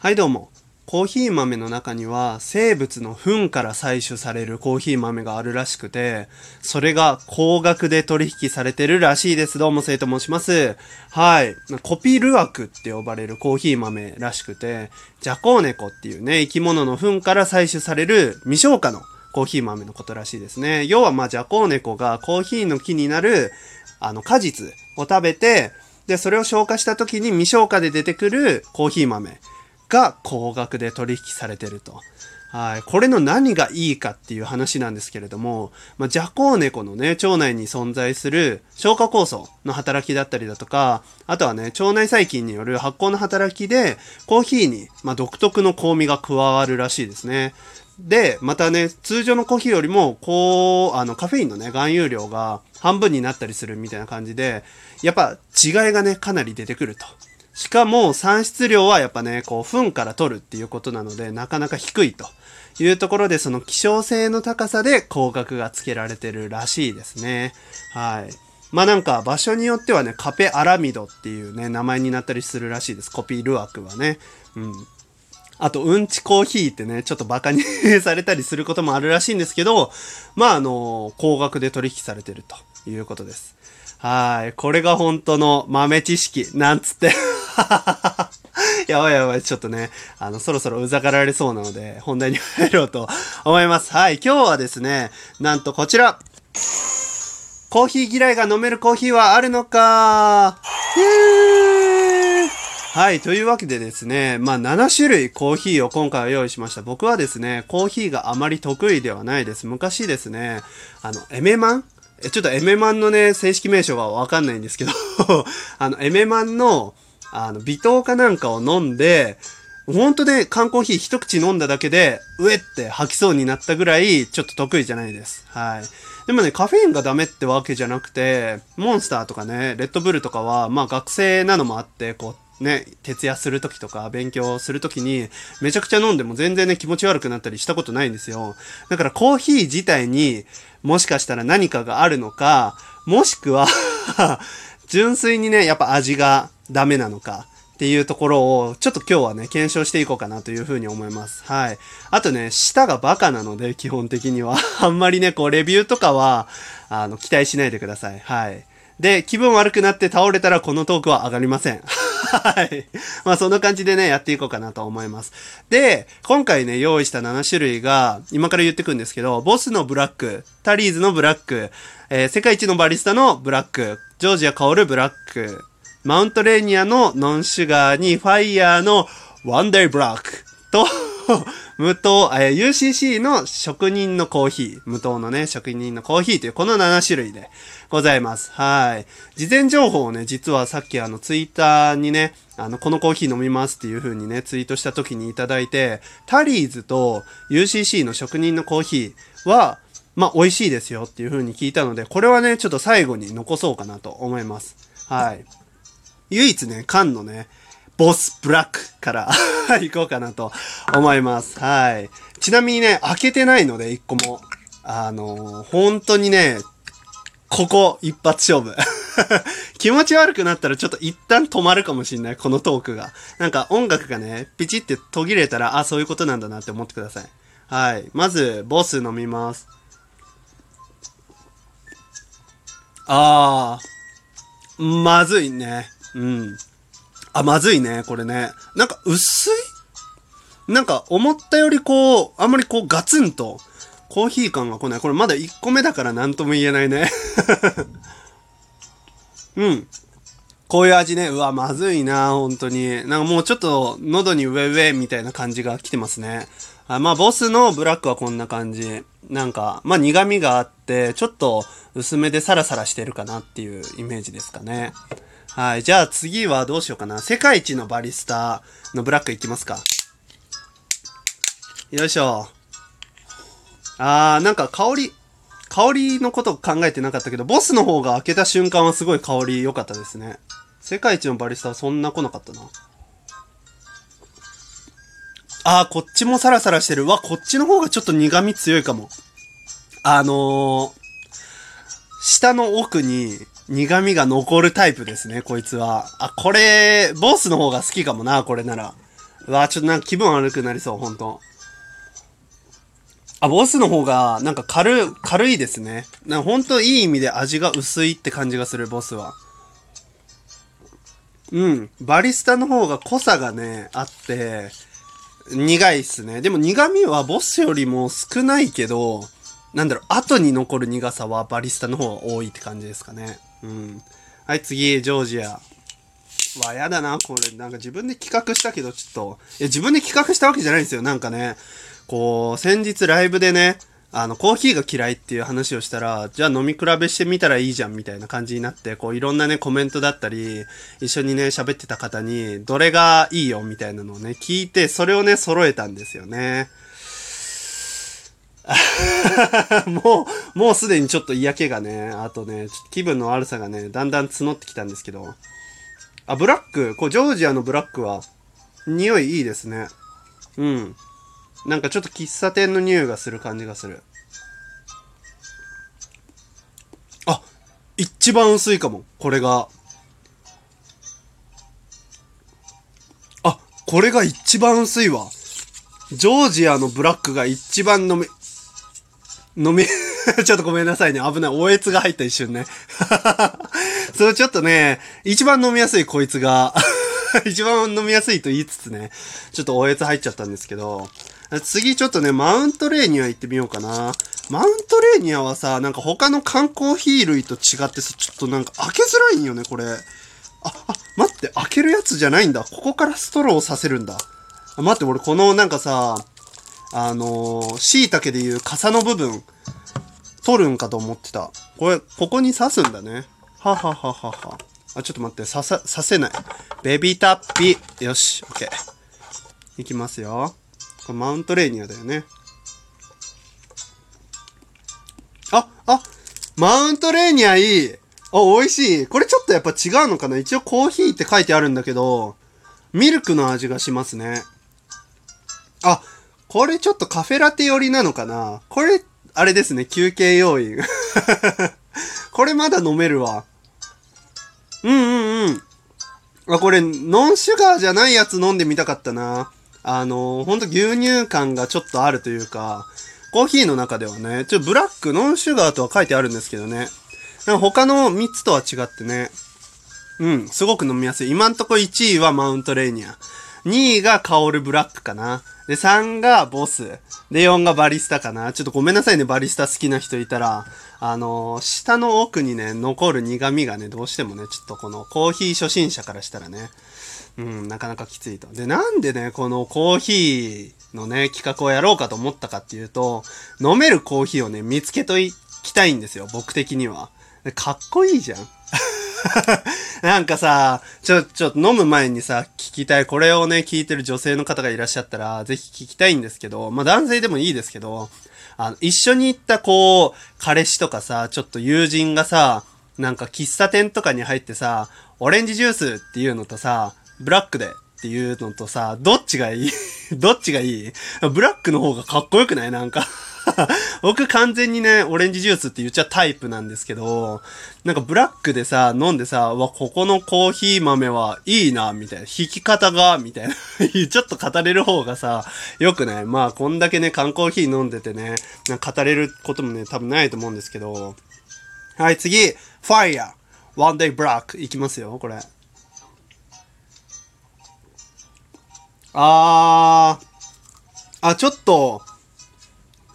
はいどうも。コーヒー豆の中には生物の糞から採取されるコーヒー豆があるらしくて、それが高額で取引されてるらしいです。どうも、生と申します。はい。コピルアクって呼ばれるコーヒー豆らしくて、ジャコウネコっていうね、生き物の糞から採取される未消化のコーヒー豆のことらしいですね。要はまあ、ジャコウネコがコーヒーの木になる、あの、果実を食べて、で、それを消化した時に未消化で出てくるコーヒー豆。が高額で取引されてると。はい。これの何がいいかっていう話なんですけれども、まあ、ジャコウネコのね、腸内に存在する消化酵素の働きだったりだとか、あとはね、腸内細菌による発酵の働きで、コーヒーに、まあ、独特の香味が加わるらしいですね。で、またね、通常のコーヒーよりも、こう、あの、カフェインのね、含有量が半分になったりするみたいな感じで、やっぱ違いがね、かなり出てくると。しかも産出量はやっぱね、こう、糞から取るっていうことなので、なかなか低いというところで、その希少性の高さで高額がつけられてるらしいですね。はい。まあなんか場所によってはね、カペアラミドっていうね、名前になったりするらしいです。コピール枠はね。うん。あと、うんちコーヒーってね、ちょっとバカに されたりすることもあるらしいんですけど、まああの、高額で取引されてるということです。はい。これが本当の豆知識。なんつって。やばいやばい。ちょっとね、あの、そろそろうざがられそうなので、本題に入ろうと思います。はい。今日はですね、なんとこちら。コーヒー嫌いが飲めるコーヒーはあるのかはい。というわけでですね、まあ、7種類コーヒーを今回は用意しました。僕はですね、コーヒーがあまり得意ではないです。昔ですね、あの、エメマン？え、ちょっとエメマンのね、正式名称がわかんないんですけど あの、エメマンの、あの、微糖かなんかを飲んで、ほんとね、缶コーヒー一口飲んだだけで、うえって吐きそうになったぐらい、ちょっと得意じゃないです。はい。でもね、カフェインがダメってわけじゃなくて、モンスターとかね、レッドブルとかは、まあ学生なのもあって、こう、ね、徹夜するときとか勉強するときにめちゃくちゃ飲んでも全然ね気持ち悪くなったりしたことないんですよ。だからコーヒー自体にもしかしたら何かがあるのか、もしくは 純粋にね、やっぱ味がダメなのか。っていうところを、ちょっと今日はね、検証していこうかなというふうに思います。はい。あとね、舌がバカなので、基本的には。あんまりね、こう、レビューとかは、あの、期待しないでください。はい。で、気分悪くなって倒れたらこのトークは上がりません。はい。まあそんな感じでね、やっていこうかなと思います。で、今回ね、用意した7種類が、今から言ってくんですけど、ボスのブラック、タリーズのブラック、えー世界一のバリスタのブラック、ジョージア香るブラック、マウントレーニアのノンシュガーにファイヤーのワンデイブラックと、無糖、えー UCC の職人のコーヒー、無糖のね、職人のコーヒーというこの7種類でございます。はい。事前情報をね、実はさっきあのツイッターにね、あの、このコーヒー飲みますっていう風にね、ツイートした時にいただいて、タリーズと UCC の職人のコーヒーは、まあ、美味しいですよっていう風に聞いたので、これはね、ちょっと最後に残そうかなと思います。はい。唯一ね、缶のね、ボスブラックから 行こうかなと思います。はい。ちなみにね、開けてないので、一個も。あのー本当にね、ここ、一発勝負。気持ち悪くなったらちょっと一旦止まるかもしんない、このトークが。なんか音楽がね、ピチって途切れたら、あ、そういうことなんだなって思ってください。はい。まず、ボス飲みます。あー、まずいね。うん。あ、まずいね、これね。なんか薄い？なんか思ったよりこう、あんまりこうガツンとコーヒー感が来ない。これまだ1個目だから何とも言えないね。うん。こういう味ね。うわ、まずいな、本当に。なんかもうちょっと喉にウェウェみたいな感じが来てますね。あまあ、ボスのブラックはこんな感じ。なんか、まあ苦味があって、ちょっと薄めでサラサラしてるかなっていうイメージですかね。はい。じゃあ次はどうしようかな。世界一のバリスタのブラックいきますか。よいしょ。あー、なんか香り、香りのこと考えてなかったけど、ボスの方が開けた瞬間はすごい香り良かったですね。世界一のバリスタはそんな来なかったな。あー、こっちもサラサラしてる。わ、こっちの方がちょっと苦味強いかも。あのー、下の奥に苦味が残るタイプですね、こいつは。あ、これ、ボスの方が好きかもな、これなら。うわ、ちょっとなんか気分悪くなりそう、ほんと。あ、ボスの方が、なんか軽、軽いですね。なんかほんといい意味で味が薄いって感じがする、ボスは。うん。バリスタの方が濃さがね、あって、苦いっすね。でも苦味はボスよりも少ないけど、なんだろう、後に残る苦さはバリスタの方が多いって感じですかね。うん。はい、次、ジョージア。わ、やだな、これ。なんか自分で企画したけど、ちょっと。いや、自分で企画したわけじゃないんですよ。なんかね、こう、先日ライブでね、あの、コーヒーが嫌いっていう話をしたら、じゃあ飲み比べしてみたらいいじゃんみたいな感じになって、こういろんなね、コメントだったり、一緒にね、喋ってた方に、どれがいいよみたいなのをね、聞いて、それをね、揃えたんですよね。もう、もうすでにちょっと嫌気がね、あとね、気分の悪さがね、だんだん募ってきたんですけど、あ、ブラック、こう、ジョージアのブラックは、匂いいいですね。うん。なんかちょっと喫茶店の匂いがする感じがする。あ、一番薄いかも、これが。あ、これが一番薄いわ。ジョージアのブラックが一番飲め、飲み ちょっとごめんなさいね。危ない。おえつが入った一瞬ね。それちょっとね、一番飲みやすいこいつが 一番飲みやすいと言いつつね、ちょっとおえつ入っちゃったんですけど、次ちょっとね、マウントレーニア行ってみようかな。マウントレーニアはさ、なんか他の缶コーヒー類と違ってさ、ちょっとなんか開けづらいんよね、これ。あ、あ、待って、開けるやつじゃないんだ。ここからストローをさせるんだ。待って、俺このなんかさ、あのー、椎茸でいう傘の部分、取るんかと思ってた。これ、ここに刺すんだね。ははははは。あ、ちょっと待って、刺さ、刺せない。ベビータッピ。よし、オッケー。いきますよ。これマウントレーニアだよね。あ、あ、マウントレーニアいい。あ、美味しい。これちょっとやっぱ違うのかな一応コーヒーって書いてあるんだけど、ミルクの味がしますね。あ、これちょっとカフェラテ寄りなのかな？これ、あれですね、休憩要因。これまだ飲めるわ。うんうんうん。あ、これ、ノンシュガーじゃないやつ飲んでみたかったな。あのー、ほんと牛乳感がちょっとあるというか、コーヒーの中ではね、ちょ、ブラック、ノンシュガーとは書いてあるんですけどね。なんか他の3つとは違ってね、うん、すごく飲みやすい。今んとこ1位はマウントレーニア。2位がカオルブラックかな。で、3がボス。で、4がバリスタかな。ちょっとごめんなさいね、バリスタ好きな人いたら。あのー、下の奥にね、残る苦味がね、どうしてもね、ちょっとこのコーヒー初心者からしたらね、うん、なかなかきついと。で、なんでね、このコーヒーのね、企画をやろうかと思ったかっていうと、飲めるコーヒーをね、見つけといきたいんですよ、僕的には。かっこいいじゃん。なんかさ、ちょ、ちょ飲む前にさ、聞きたい。これをね、聞いてる女性の方がいらっしゃったら、ぜひ聞きたいんですけど、まあ男性でもいいですけど、あの、一緒に行ったこう、彼氏とかさ、ちょっと友人がさ、なんか喫茶店とかに入ってさ、オレンジジュースっていうのとさ、ブラックでっていうのとさ、どっちがいい？どっちがいい？ブラックの方がかっこよくない？なんか。僕完全にね、オレンジジュースって言っちゃタイプなんですけど、なんかブラックでさ、飲んでさ、わ、ここのコーヒー豆はいいな、みたいな。弾き方が、みたいな。ちょっと語れる方がさ、よくない？まあ、こんだけね、缶コーヒー飲んでてね、なんか語れることもね、多分ないと思うんですけど。はい、次、Fire! One Day Black いきますよ、これ。あー、あ、ちょっと、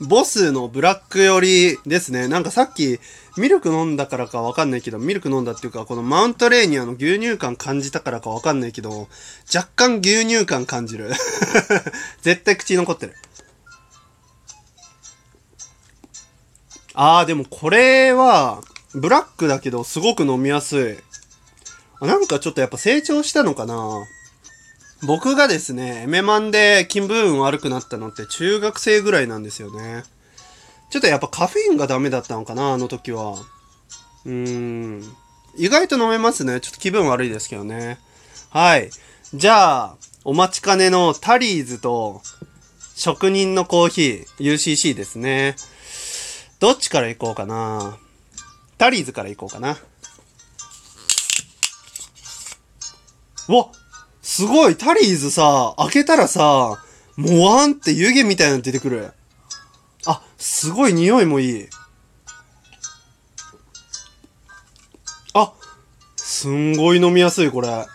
ボスのブラック寄りですね。なんかさっき、ミルク飲んだからかわかんないけど、ミルク飲んだっていうか、このマウントレーニアの牛乳感感じたからかわかんないけど、若干牛乳感感じる。絶対口に残ってる。あー、でもこれは、ブラックだけど、すごく飲みやすい。なんかちょっとやっぱ成長したのかな僕がですね、エメマンで気分悪くなったのって中学生ぐらいなんですよね。ちょっとやっぱカフェインがダメだったのかな、あの時は。うーん。意外と飲めますね。ちょっと気分悪いですけどね。はい。じゃあ、お待ちかねのタリーズと職人のコーヒー、UCC ですね。どっちから行こうかな。タリーズから行こうかな。わすごい、タリーズさ、開けたらさ、もわんって湯気みたいなの出てくる。あ、すごい匂いもいい。あ、すんごい飲みやすい、これ。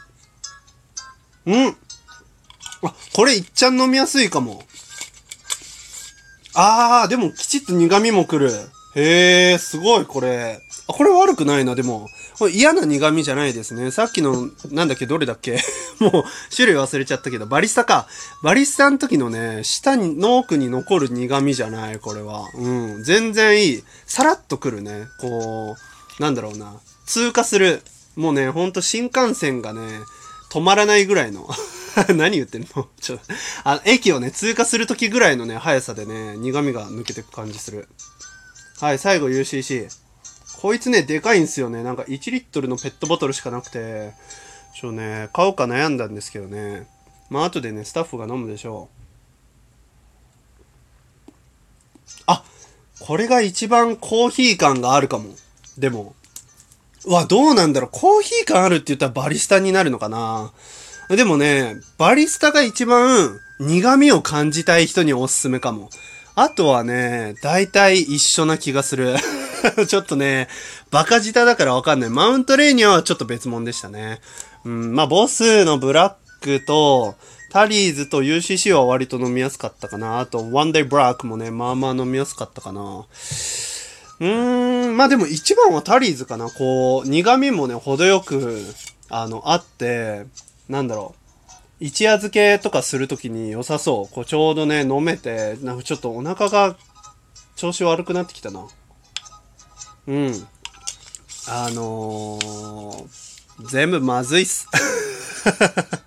うん。あ、これいっちゃん飲みやすいかも。あー、でもきちっと苦味もくる。へー、すごい、これ。あ、これ悪くないな、でも。これ嫌な苦味じゃないですね。さっきの、なんだっけ、どれだっけ？もう、種類忘れちゃったけど、バリスタか。バリスタの時のね、下に、の奥に残る苦味じゃない、これは。うん。全然いい。さらっとくるね。こう、なんだろうな。通過する。もうね、ほんと新幹線がね、止まらないぐらいの。何言ってんの？ちょ、あ、駅をね、通過する時ぐらいのね、速さでね、苦味が抜けてく感じする。はい、最後 UCC。こいつね、でかいんすよね。なんか1リットルのペットボトルしかなくて、ちょ、ね、買おうか悩んだんですけどね。まあ、後でね、スタッフが飲むでしょう。あ、これが一番コーヒー感があるかも。でも。うわ、どうなんだろう。コーヒー感あるって言ったらバリスタになるのかなでもね、バリスタが一番苦味を感じたい人におすすめかも。あとはね、大体一緒な気がする。ちょっとね、バカ舌だからわかんない。マウントレーニアはちょっと別物でしたね。うん、まあ、ボスのブラックと、タリーズと UCC は割と飲みやすかったかな。あと、ワンデイブラックもね、まあまあ飲みやすかったかな。うーん、まあでも一番はタリーズかな。こう、苦味もね、程よく、あの、あって、なんだろう。一夜漬けとかするときに良さそう。こう、ちょうどね、飲めて、なんかちょっとお腹が調子悪くなってきたな。うん。あのー、全部まずいっす。